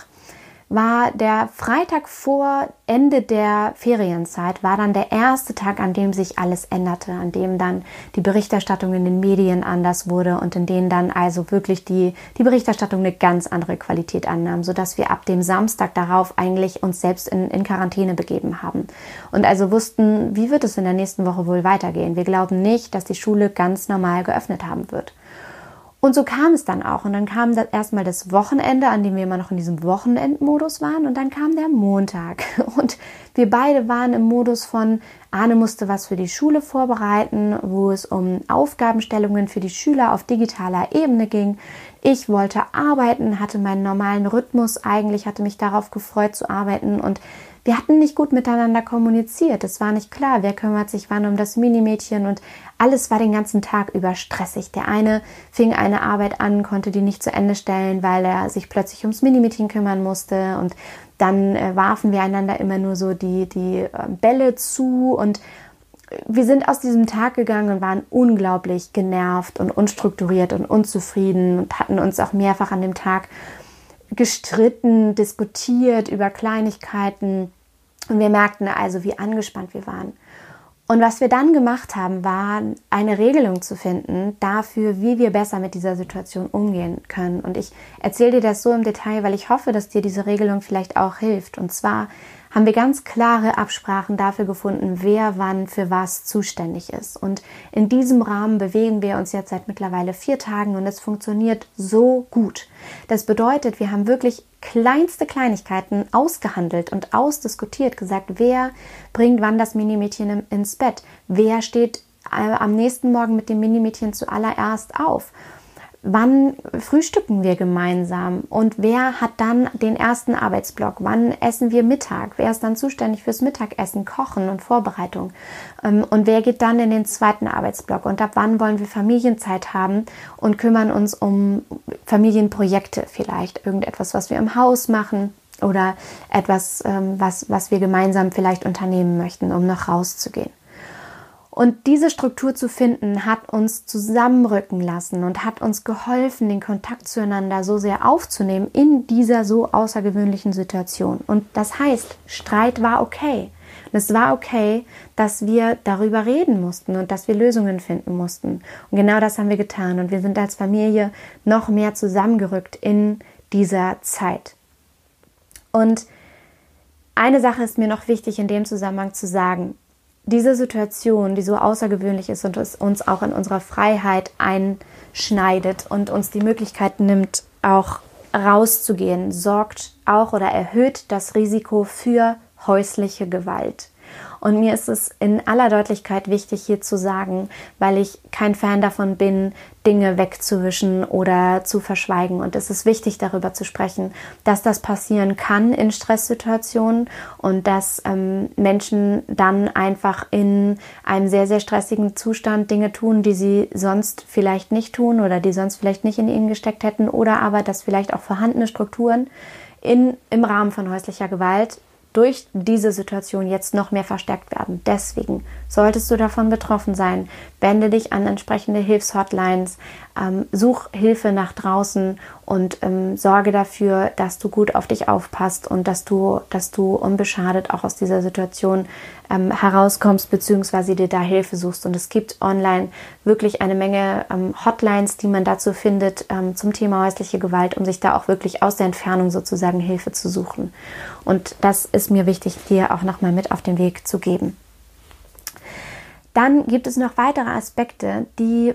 war der Freitag vor Ende der Ferienzeit, war dann der erste Tag, an dem sich alles änderte, an dem dann die Berichterstattung in den Medien anders wurde und in denen dann also wirklich die, die Berichterstattung eine ganz andere Qualität annahm, sodass wir ab dem Samstag darauf eigentlich uns selbst in, in Quarantäne begeben haben. Und also wussten, wie wird es in der nächsten Woche wohl weitergehen. Wir glauben nicht, dass die Schule ganz normal geöffnet haben wird. Und so kam es dann auch. Und dann kam das erstmal das Wochenende, an dem wir immer noch in diesem Wochenendmodus waren. Und dann kam der Montag. Und wir beide waren im Modus von, Arne musste was für die Schule vorbereiten, wo es um Aufgabenstellungen für die Schüler auf digitaler Ebene ging. Ich wollte arbeiten, hatte meinen normalen Rhythmus eigentlich, hatte mich darauf gefreut zu arbeiten und wir hatten nicht gut miteinander kommuniziert. Es war nicht klar, wer kümmert sich wann um das Minimädchen und alles war den ganzen Tag über stressig. Der eine fing eine Arbeit an, konnte die nicht zu Ende stellen, weil er sich plötzlich ums Minimädchen kümmern musste und dann äh, warfen wir einander immer nur so die, die äh, Bälle zu und wir sind aus diesem Tag gegangen und waren unglaublich genervt und unstrukturiert und unzufrieden und hatten uns auch mehrfach an dem Tag gestritten, diskutiert über Kleinigkeiten. Und wir merkten also, wie angespannt wir waren. Und was wir dann gemacht haben, war eine Regelung zu finden dafür, wie wir besser mit dieser Situation umgehen können. Und ich erzähle dir das so im Detail, weil ich hoffe, dass dir diese Regelung vielleicht auch hilft. Und zwar haben wir ganz klare Absprachen dafür gefunden, wer wann für was zuständig ist. Und in diesem Rahmen bewegen wir uns jetzt seit mittlerweile vier Tagen und es funktioniert so gut. Das bedeutet, wir haben wirklich kleinste Kleinigkeiten ausgehandelt und ausdiskutiert, gesagt, wer bringt wann das Minimädchen ins Bett, wer steht äh, am nächsten Morgen mit dem Minimädchen zuallererst auf wann frühstücken wir gemeinsam und wer hat dann den ersten Arbeitsblock, wann essen wir Mittag, wer ist dann zuständig fürs Mittagessen, Kochen und Vorbereitung? Ähm, und wer geht dann in den zweiten Arbeitsblock? Und ab wann wollen wir Familienzeit haben und kümmern uns um Familienprojekte vielleicht, irgendetwas, was wir im Haus machen oder etwas, ähm, was, was wir gemeinsam vielleicht unternehmen möchten, um noch rauszugehen. Und diese Struktur zu finden, hat uns zusammenrücken lassen und hat uns geholfen, den Kontakt zueinander so sehr aufzunehmen in dieser so außergewöhnlichen Situation. Und das heißt, Streit war okay. Und es war okay, dass wir darüber reden mussten und dass wir Lösungen finden mussten. Und genau das haben wir getan. Und wir sind als Familie noch mehr zusammengerückt in dieser Zeit. Und eine Sache ist mir noch wichtig in dem Zusammenhang zu sagen diese Situation, die so außergewöhnlich ist und es uns auch in unserer Freiheit einschneidet und uns die Möglichkeit nimmt, auch rauszugehen, sorgt auch oder erhöht das Risiko für häusliche Gewalt. Und mir ist es in aller Deutlichkeit wichtig, hier zu sagen, weil ich kein Fan davon bin, Dinge wegzuwischen oder zu verschweigen. Und es ist wichtig, darüber zu sprechen, dass das passieren kann in Stresssituationen und dass ähm, Menschen dann einfach in einem sehr, sehr stressigen Zustand Dinge tun, die sie sonst vielleicht nicht tun oder die sonst vielleicht nicht in ihnen gesteckt hätten oder aber, dass vielleicht auch vorhandene Strukturen in, im Rahmen von häuslicher Gewalt durch diese Situation jetzt noch mehr verstärkt werden. Deswegen solltest du davon betroffen sein, wende dich an entsprechende Hilfshotlines, ähm, such Hilfe nach draußen und ähm, sorge dafür, dass du gut auf dich aufpasst und dass du, dass du unbeschadet auch aus dieser Situation ähm, herauskommst bzw. dir da Hilfe suchst. Und es gibt online wirklich eine Menge ähm, Hotlines, die man dazu findet ähm, zum Thema häusliche Gewalt, um sich da auch wirklich aus der Entfernung sozusagen Hilfe zu suchen. Und das ist mir wichtig, dir auch nochmal mit auf den Weg zu geben. Dann gibt es noch weitere Aspekte, die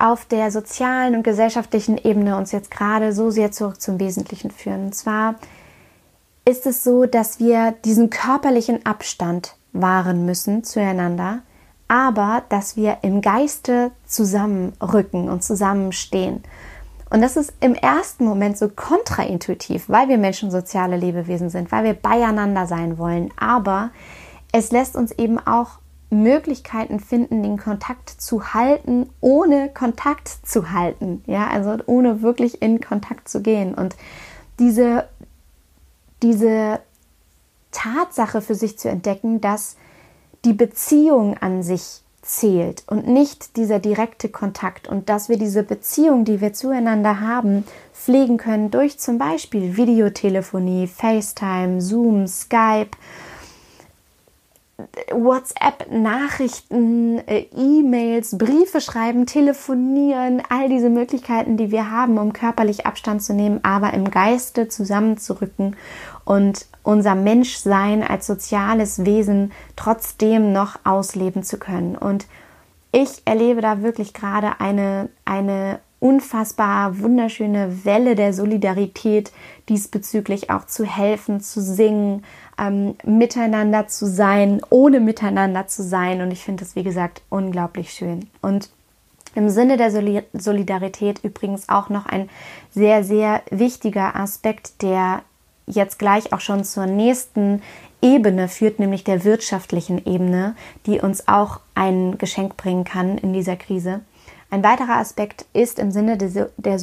auf der sozialen und gesellschaftlichen Ebene uns jetzt gerade so sehr zurück zum Wesentlichen führen. Und zwar ist es so, dass wir diesen körperlichen Abstand wahren müssen zueinander, aber dass wir im Geiste zusammenrücken und zusammenstehen. Und das ist im ersten Moment so kontraintuitiv, weil wir Menschen soziale Lebewesen sind, weil wir beieinander sein wollen. Aber es lässt uns eben auch Möglichkeiten finden, den Kontakt zu halten, ohne Kontakt zu halten. Ja, also ohne wirklich in Kontakt zu gehen. Und diese, diese Tatsache für sich zu entdecken, dass die Beziehung an sich zählt und nicht dieser direkte Kontakt und dass wir diese Beziehung, die wir zueinander haben, pflegen können durch zum Beispiel Videotelefonie, FaceTime, Zoom, Skype, WhatsApp, Nachrichten, äh, E-Mails, Briefe schreiben, telefonieren, all diese Möglichkeiten, die wir haben, um körperlich Abstand zu nehmen, aber im Geiste zusammenzurücken und unser Menschsein als soziales Wesen trotzdem noch ausleben zu können. Und ich erlebe da wirklich gerade eine, eine unfassbar wunderschöne Welle der Solidarität diesbezüglich auch zu helfen, zu singen, ähm, miteinander zu sein, ohne miteinander zu sein. Und ich finde das, wie gesagt, unglaublich schön. Und im Sinne der Solidarität übrigens auch noch ein sehr, sehr wichtiger Aspekt, der jetzt gleich auch schon zur nächsten Ebene führt, nämlich der wirtschaftlichen Ebene, die uns auch ein Geschenk bringen kann in dieser Krise. Ein weiterer Aspekt ist im Sinne der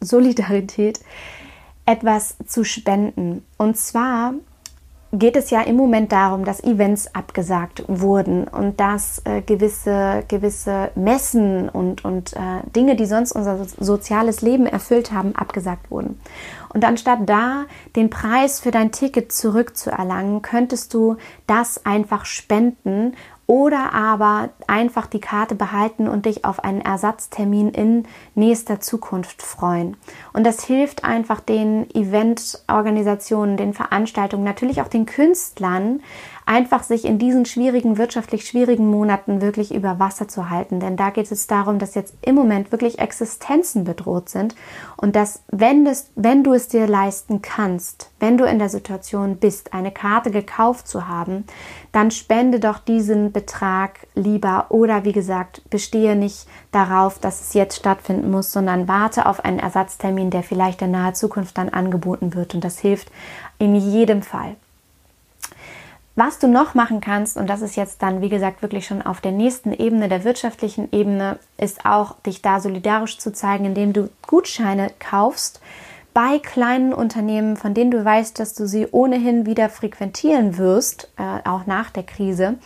Solidarität etwas zu spenden. Und zwar geht es ja im Moment darum, dass Events abgesagt wurden und dass äh, gewisse, gewisse Messen und, und äh, Dinge, die sonst unser soziales Leben erfüllt haben, abgesagt wurden. Und anstatt da den Preis für dein Ticket zurückzuerlangen, könntest du das einfach spenden oder aber einfach die Karte behalten und dich auf einen Ersatztermin in nächster Zukunft freuen. Und das hilft einfach den Eventorganisationen, den Veranstaltungen, natürlich auch den Künstlern, einfach sich in diesen schwierigen, wirtschaftlich schwierigen Monaten wirklich über Wasser zu halten. Denn da geht es darum, dass jetzt im Moment wirklich Existenzen bedroht sind und dass, wenn, das, wenn du es dir leisten kannst, wenn du in der Situation bist, eine Karte gekauft zu haben, dann spende doch diesen Betrag lieber oder wie gesagt, bestehe nicht darauf, dass es jetzt stattfinden muss, sondern warte auf einen Ersatztermin, der vielleicht in naher Zukunft dann angeboten wird. Und das hilft in jedem Fall. Was du noch machen kannst, und das ist jetzt dann, wie gesagt, wirklich schon auf der nächsten Ebene, der wirtschaftlichen Ebene, ist auch, dich da solidarisch zu zeigen, indem du Gutscheine kaufst bei kleinen Unternehmen, von denen du weißt, dass du sie ohnehin wieder frequentieren wirst, äh, auch nach der Krise,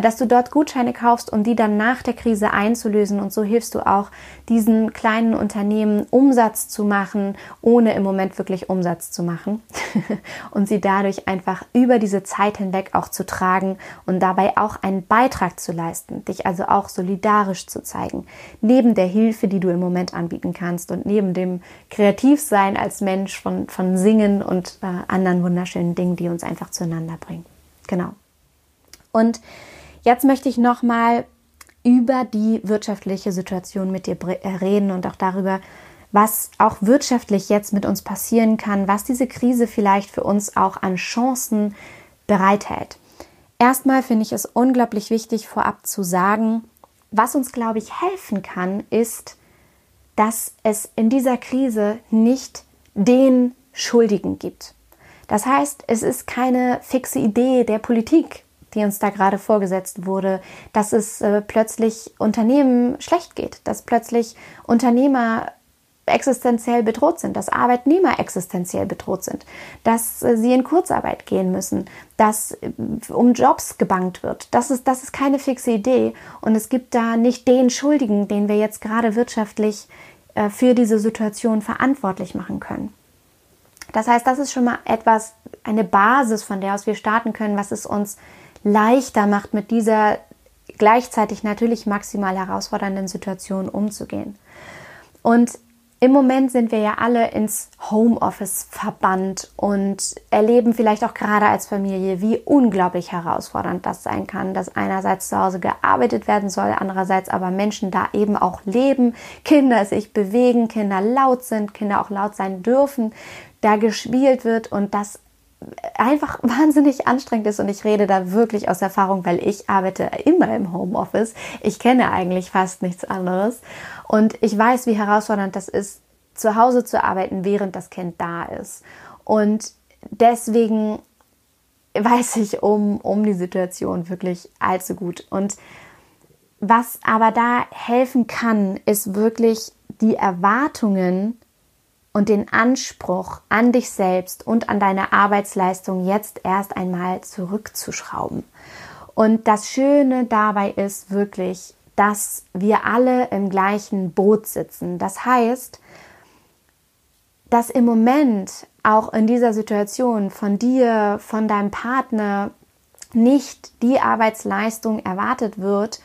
dass du dort Gutscheine kaufst, um die dann nach der Krise einzulösen. Und so hilfst du auch diesen kleinen Unternehmen Umsatz zu machen, ohne im Moment wirklich Umsatz zu machen. und sie dadurch einfach über diese Zeit hinweg auch zu tragen und dabei auch einen Beitrag zu leisten, dich also auch solidarisch zu zeigen. Neben der Hilfe, die du im Moment anbieten kannst und neben dem Kreativsein als Mensch von, von Singen und äh, anderen wunderschönen Dingen, die uns einfach zueinander bringen. Genau. Und jetzt möchte ich nochmal über die wirtschaftliche Situation mit dir äh, reden und auch darüber, was auch wirtschaftlich jetzt mit uns passieren kann, was diese Krise vielleicht für uns auch an Chancen bereithält. Erstmal finde ich es unglaublich wichtig, vorab zu sagen, was uns, glaube ich, helfen kann, ist, dass es in dieser Krise nicht den Schuldigen gibt. Das heißt, es ist keine fixe Idee der Politik, die uns da gerade vorgesetzt wurde, dass es äh, plötzlich Unternehmen schlecht geht, dass plötzlich Unternehmer existenziell bedroht sind, dass Arbeitnehmer existenziell bedroht sind, dass äh, sie in Kurzarbeit gehen müssen, dass äh, um Jobs gebankt wird. Das ist, das ist keine fixe Idee und es gibt da nicht den Schuldigen, den wir jetzt gerade wirtschaftlich äh, für diese Situation verantwortlich machen können. Das heißt, das ist schon mal etwas, eine Basis, von der aus wir starten können, was es uns leichter macht, mit dieser gleichzeitig natürlich maximal herausfordernden Situation umzugehen. Und im Moment sind wir ja alle ins Homeoffice verbannt und erleben vielleicht auch gerade als Familie, wie unglaublich herausfordernd das sein kann, dass einerseits zu Hause gearbeitet werden soll, andererseits aber Menschen da eben auch leben, Kinder sich bewegen, Kinder laut sind, Kinder auch laut sein dürfen, da gespielt wird und das einfach wahnsinnig anstrengend ist und ich rede da wirklich aus Erfahrung, weil ich arbeite immer im Homeoffice. Ich kenne eigentlich fast nichts anderes und ich weiß, wie herausfordernd das ist, zu Hause zu arbeiten, während das Kind da ist. Und deswegen weiß ich um, um die Situation wirklich allzu gut. Und was aber da helfen kann, ist wirklich die Erwartungen und den Anspruch an dich selbst und an deine Arbeitsleistung jetzt erst einmal zurückzuschrauben. Und das Schöne dabei ist wirklich, dass wir alle im gleichen Boot sitzen. Das heißt, dass im Moment auch in dieser Situation von dir, von deinem Partner nicht die Arbeitsleistung erwartet wird,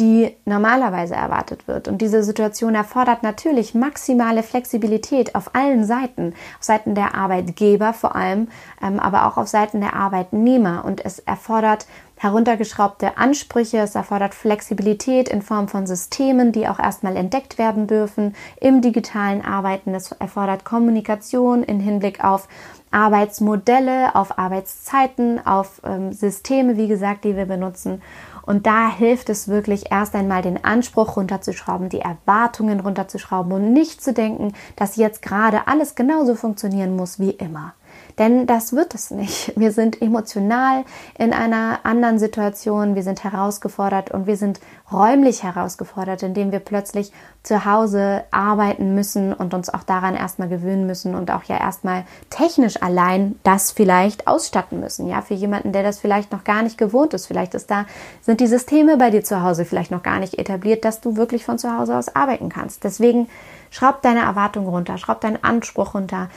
die normalerweise erwartet wird. Und diese Situation erfordert natürlich maximale Flexibilität auf allen Seiten, auf Seiten der Arbeitgeber vor allem, ähm, aber auch auf Seiten der Arbeitnehmer. Und es erfordert heruntergeschraubte Ansprüche, es erfordert Flexibilität in Form von Systemen, die auch erstmal entdeckt werden dürfen im digitalen Arbeiten. Es erfordert Kommunikation in Hinblick auf Arbeitsmodelle, auf Arbeitszeiten, auf ähm, Systeme, wie gesagt, die wir benutzen. Und da hilft es wirklich erst einmal den Anspruch runterzuschrauben, die Erwartungen runterzuschrauben und nicht zu denken, dass jetzt gerade alles genauso funktionieren muss wie immer. Denn das wird es nicht. Wir sind emotional in einer anderen Situation, wir sind herausgefordert und wir sind räumlich herausgefordert, indem wir plötzlich zu Hause arbeiten müssen und uns auch daran erstmal gewöhnen müssen und auch ja erstmal technisch allein das vielleicht ausstatten müssen. Ja, für jemanden, der das vielleicht noch gar nicht gewohnt ist. Vielleicht ist da, sind die Systeme bei dir zu Hause vielleicht noch gar nicht etabliert, dass du wirklich von zu Hause aus arbeiten kannst. Deswegen schraub deine Erwartungen runter, schraub deinen Anspruch runter.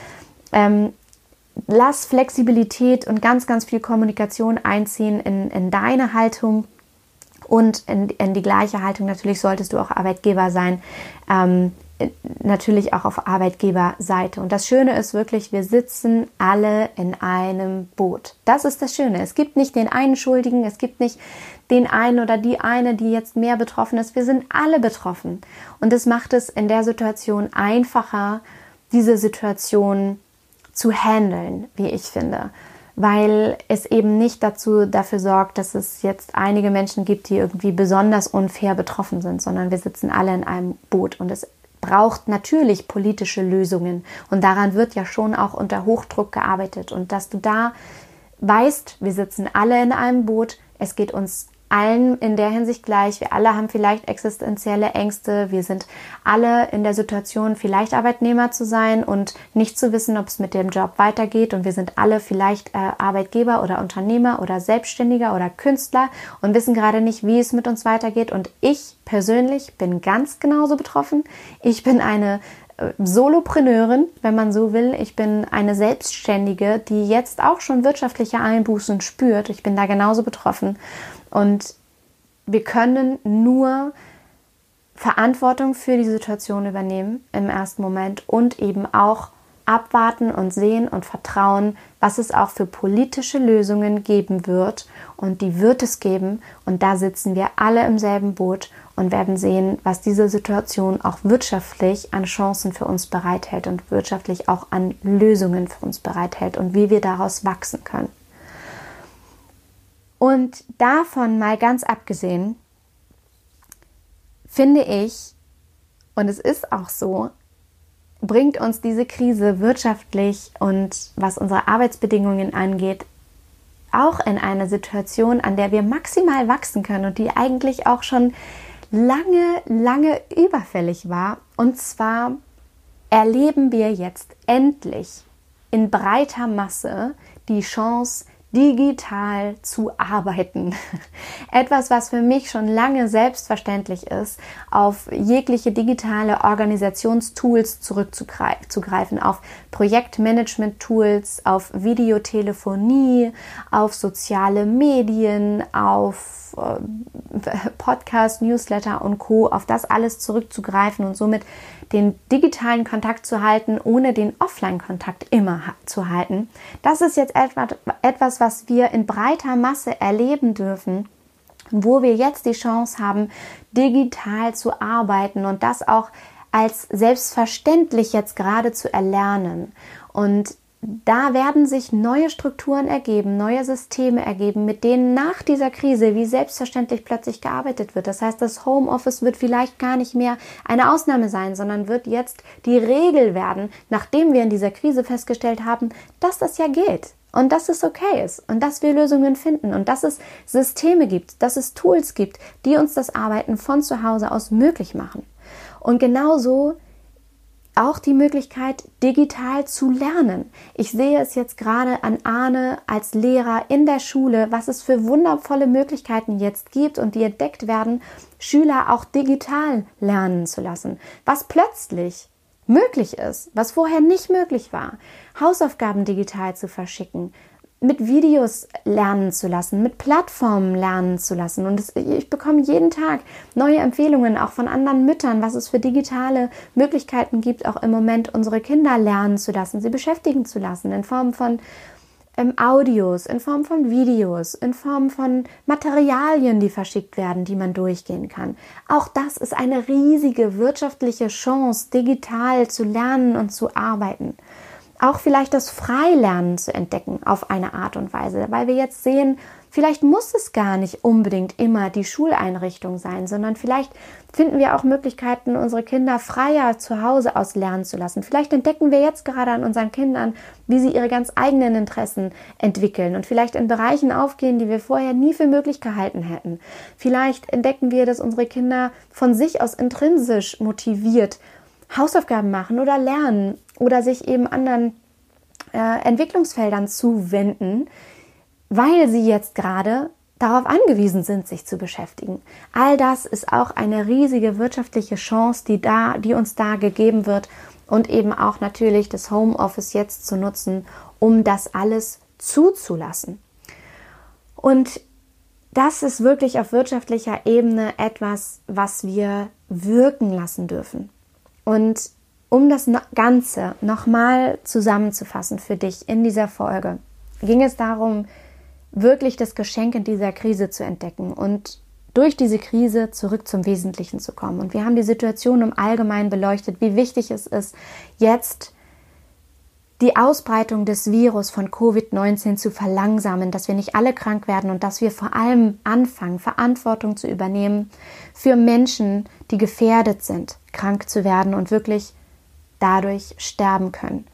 Ähm, lass Flexibilität und ganz, ganz viel Kommunikation einziehen in, in deine Haltung und in, in, die gleiche Haltung. Natürlich solltest du auch Arbeitgeber sein. Ähm, natürlich auch auf Arbeitgeberseite. Und das Schöne ist wirklich, wir sitzen alle in einem Boot. Das ist das Schöne. Es gibt nicht den einen Schuldigen, es gibt nicht den einen oder die eine, die jetzt mehr betroffen ist. Wir sind alle betroffen. Und es macht es in der Situation einfacher, diese Situation zu handeln, wie ich finde, weil es eben nicht dazu dafür sorgt, dass es jetzt einige Menschen gibt, die irgendwie besonders unfair betroffen sind, sondern wir sitzen alle in einem Boot. Und es braucht natürlich politische Lösungen. Und daran wird ja schon auch unter Hochdruck gearbeitet. Und dass du da weißt, wir sitzen alle in einem Boot, es geht uns allen in der Hinsicht gleich. Wir alle haben vielleicht existenzielle Ängste. Wir sind alle in der Situation, vielleicht Arbeitnehmer zu sein und nicht zu wissen, ob es mit dem Job weitergeht. Und wir sind alle vielleicht äh, Arbeitgeber oder Unternehmer oder Selbstständiger oder Künstler und wissen gerade nicht, wie es mit uns weitergeht. Und ich persönlich bin ganz genauso betroffen. Ich bin eine Solopreneurin, wenn man so will. Ich bin eine Selbstständige, die jetzt auch schon wirtschaftliche Einbußen spürt. Ich bin da genauso betroffen. Und wir können nur Verantwortung für die Situation übernehmen im ersten Moment und eben auch abwarten und sehen und vertrauen, was es auch für politische Lösungen geben wird. Und die wird es geben. Und da sitzen wir alle im selben Boot und werden sehen, was diese Situation auch wirtschaftlich an Chancen für uns bereithält und wirtschaftlich auch an Lösungen für uns bereithält und wie wir daraus wachsen können. Und davon mal ganz abgesehen, finde ich, und es ist auch so, bringt uns diese Krise wirtschaftlich und was unsere Arbeitsbedingungen angeht, auch in eine Situation, an der wir maximal wachsen können und die eigentlich auch schon lange, lange überfällig war. Und zwar erleben wir jetzt endlich in breiter Masse die Chance, digital zu arbeiten. Etwas, was für mich schon lange selbstverständlich ist, auf jegliche digitale Organisationstools zurückzugreifen, auf Projektmanagement-Tools, auf Videotelefonie, auf soziale Medien, auf äh, Podcast, Newsletter und Co, auf das alles zurückzugreifen und somit den digitalen Kontakt zu halten, ohne den Offline-Kontakt immer zu halten. Das ist jetzt etwas, was wir in breiter Masse erleben dürfen wo wir jetzt die Chance haben, digital zu arbeiten und das auch als selbstverständlich jetzt gerade zu erlernen. Und da werden sich neue Strukturen ergeben, neue Systeme ergeben, mit denen nach dieser Krise wie selbstverständlich plötzlich gearbeitet wird. Das heißt, das Homeoffice wird vielleicht gar nicht mehr eine Ausnahme sein, sondern wird jetzt die Regel werden, nachdem wir in dieser Krise festgestellt haben, dass das ja geht und dass es okay ist und dass wir Lösungen finden und dass es Systeme gibt, dass es Tools gibt, die uns das Arbeiten von zu Hause aus möglich machen. Und genauso auch die Möglichkeit, digital zu lernen. Ich sehe es jetzt gerade an Arne als Lehrer in der Schule, was es für wundervolle Möglichkeiten jetzt gibt und die entdeckt werden, Schüler auch digital lernen zu lassen. Was plötzlich möglich ist, was vorher nicht möglich war. Hausaufgaben digital zu verschicken, mit Videos lernen zu lassen, mit Plattformen lernen zu lassen. Und es, ich bekomme jeden Tag neue Empfehlungen, auch von anderen Müttern, was es für digitale Möglichkeiten gibt, auch im Moment unsere Kinder lernen zu lassen, sie beschäftigen zu lassen, in Form von ähm, Audios, in Form von Videos, in Form von Materialien, die verschickt werden, die man durchgehen kann. Auch das ist eine riesige wirtschaftliche Chance, digital zu lernen und zu arbeiten auch vielleicht das Freilernen zu entdecken auf eine Art und Weise, weil wir jetzt sehen, vielleicht muss es gar nicht unbedingt immer die Schuleinrichtung sein, sondern vielleicht finden wir auch Möglichkeiten, unsere Kinder freier zu Hause aus lernen zu lassen. Vielleicht entdecken wir jetzt gerade an unseren Kindern, wie sie ihre ganz eigenen Interessen entwickeln und vielleicht in Bereichen aufgehen, die wir vorher nie für möglich gehalten hätten. Vielleicht entdecken wir, dass unsere Kinder von sich aus intrinsisch motiviert Hausaufgaben machen oder lernen oder sich eben anderen äh, Entwicklungsfeldern zuwenden, weil sie jetzt gerade darauf angewiesen sind, sich zu beschäftigen. All das ist auch eine riesige wirtschaftliche Chance, die da, die uns da gegeben wird und eben auch natürlich das Homeoffice jetzt zu nutzen, um das alles zuzulassen. Und das ist wirklich auf wirtschaftlicher Ebene etwas, was wir wirken lassen dürfen. Und um das Ganze nochmal zusammenzufassen für dich in dieser Folge, ging es darum, wirklich das Geschenk in dieser Krise zu entdecken und durch diese Krise zurück zum Wesentlichen zu kommen. Und wir haben die Situation im Allgemeinen beleuchtet, wie wichtig es ist, jetzt die Ausbreitung des Virus von Covid-19 zu verlangsamen, dass wir nicht alle krank werden und dass wir vor allem anfangen, Verantwortung zu übernehmen für Menschen, die gefährdet sind, krank zu werden und wirklich dadurch sterben können.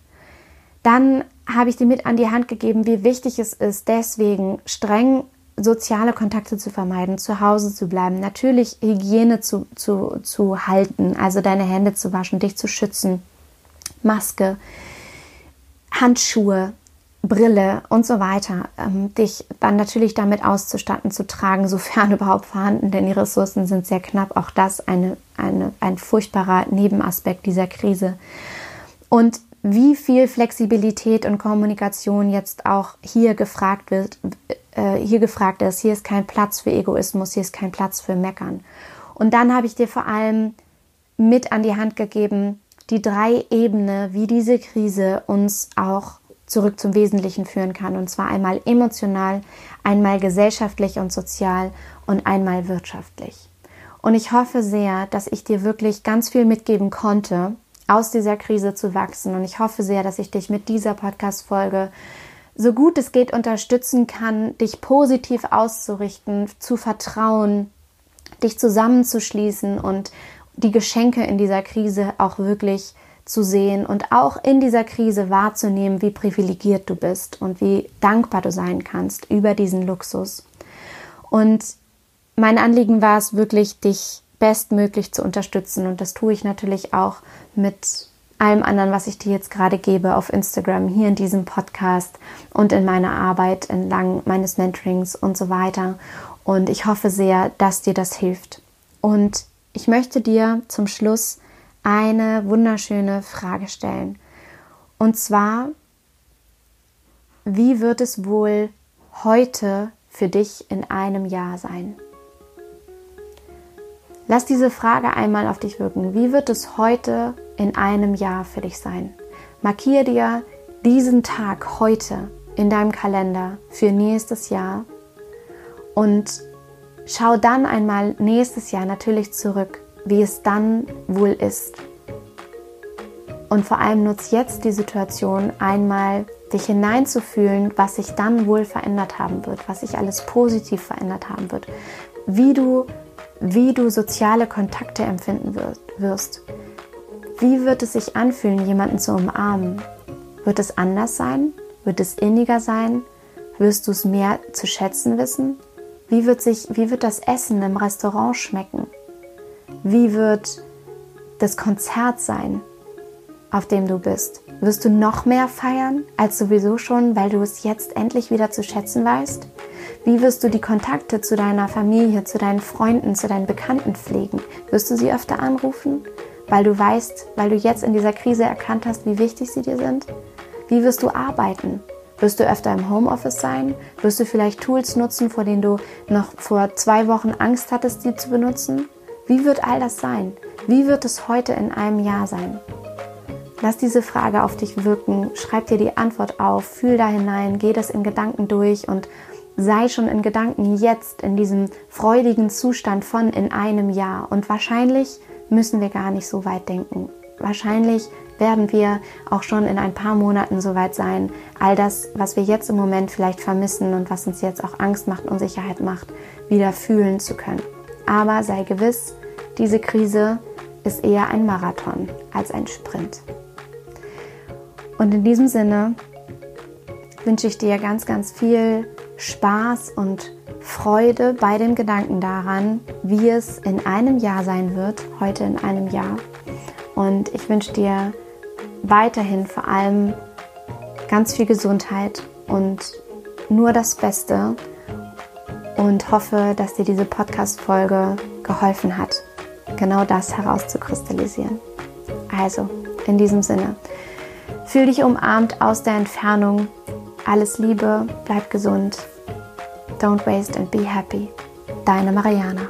Dann habe ich dir mit an die Hand gegeben, wie wichtig es ist, deswegen streng soziale Kontakte zu vermeiden, zu Hause zu bleiben, natürlich Hygiene zu, zu, zu halten, also deine Hände zu waschen, dich zu schützen, Maske, Handschuhe, Brille und so weiter, ähm, dich dann natürlich damit auszustatten, zu tragen, sofern überhaupt vorhanden, denn die Ressourcen sind sehr knapp. Auch das eine, eine, ein furchtbarer Nebenaspekt dieser Krise. Und wie viel Flexibilität und Kommunikation jetzt auch hier gefragt wird, äh, hier gefragt ist. Hier ist kein Platz für Egoismus, hier ist kein Platz für Meckern. Und dann habe ich dir vor allem mit an die Hand gegeben, die drei Ebene, wie diese Krise uns auch zurück zum Wesentlichen führen kann. Und zwar einmal emotional, einmal gesellschaftlich und sozial und einmal wirtschaftlich. Und ich hoffe sehr, dass ich dir wirklich ganz viel mitgeben konnte, aus dieser Krise zu wachsen. Und ich hoffe sehr, dass ich dich mit dieser Podcast-Folge so gut es geht unterstützen kann, dich positiv auszurichten, zu vertrauen, dich zusammenzuschließen und die Geschenke in dieser Krise auch wirklich zu sehen und auch in dieser Krise wahrzunehmen, wie privilegiert du bist und wie dankbar du sein kannst über diesen Luxus. Und mein Anliegen war es wirklich, dich bestmöglich zu unterstützen und das tue ich natürlich auch mit allem anderen, was ich dir jetzt gerade gebe auf Instagram, hier in diesem Podcast und in meiner Arbeit entlang meines Mentorings und so weiter. Und ich hoffe sehr, dass dir das hilft. Und ich möchte dir zum Schluss eine wunderschöne Frage stellen. Und zwar, wie wird es wohl heute für dich in einem Jahr sein? Lass diese Frage einmal auf dich wirken. Wie wird es heute in einem Jahr für dich sein? Markiere dir diesen Tag heute in deinem Kalender für nächstes Jahr und schau dann einmal nächstes Jahr natürlich zurück wie es dann wohl ist. Und vor allem nutz jetzt die Situation einmal, dich hineinzufühlen, was sich dann wohl verändert haben wird, was sich alles positiv verändert haben wird, wie du, wie du soziale Kontakte empfinden wirst. Wie wird es sich anfühlen, jemanden zu umarmen? Wird es anders sein? Wird es inniger sein? Wirst du es mehr zu schätzen wissen? Wie wird, sich, wie wird das Essen im Restaurant schmecken? Wie wird das Konzert sein? auf dem du bist? Wirst du noch mehr feiern als sowieso schon, weil du es jetzt endlich wieder zu schätzen weißt? Wie wirst du die Kontakte zu deiner Familie, zu deinen Freunden, zu deinen Bekannten pflegen? Wirst du sie öfter anrufen, weil du weißt, weil du jetzt in dieser Krise erkannt hast, wie wichtig sie dir sind? Wie wirst du arbeiten? Wirst du öfter im Homeoffice sein? Wirst du vielleicht Tools nutzen, vor denen du noch vor zwei Wochen Angst hattest, sie zu benutzen? Wie wird all das sein? Wie wird es heute in einem Jahr sein? Lass diese Frage auf dich wirken, schreib dir die Antwort auf, fühl da hinein, geh das in Gedanken durch und sei schon in Gedanken jetzt in diesem freudigen Zustand von in einem Jahr. Und wahrscheinlich müssen wir gar nicht so weit denken. Wahrscheinlich werden wir auch schon in ein paar Monaten so weit sein, all das, was wir jetzt im Moment vielleicht vermissen und was uns jetzt auch Angst macht, Unsicherheit macht, wieder fühlen zu können. Aber sei gewiss, diese Krise ist eher ein Marathon als ein Sprint. Und in diesem Sinne wünsche ich dir ganz, ganz viel Spaß und Freude bei dem Gedanken daran, wie es in einem Jahr sein wird, heute in einem Jahr. Und ich wünsche dir weiterhin vor allem ganz viel Gesundheit und nur das Beste und hoffe, dass dir diese Podcast-Folge geholfen hat, genau das herauszukristallisieren. Also, in diesem Sinne, fühl dich umarmt aus der Entfernung alles Liebe, bleib gesund. Don't waste and be happy. Deine Mariana.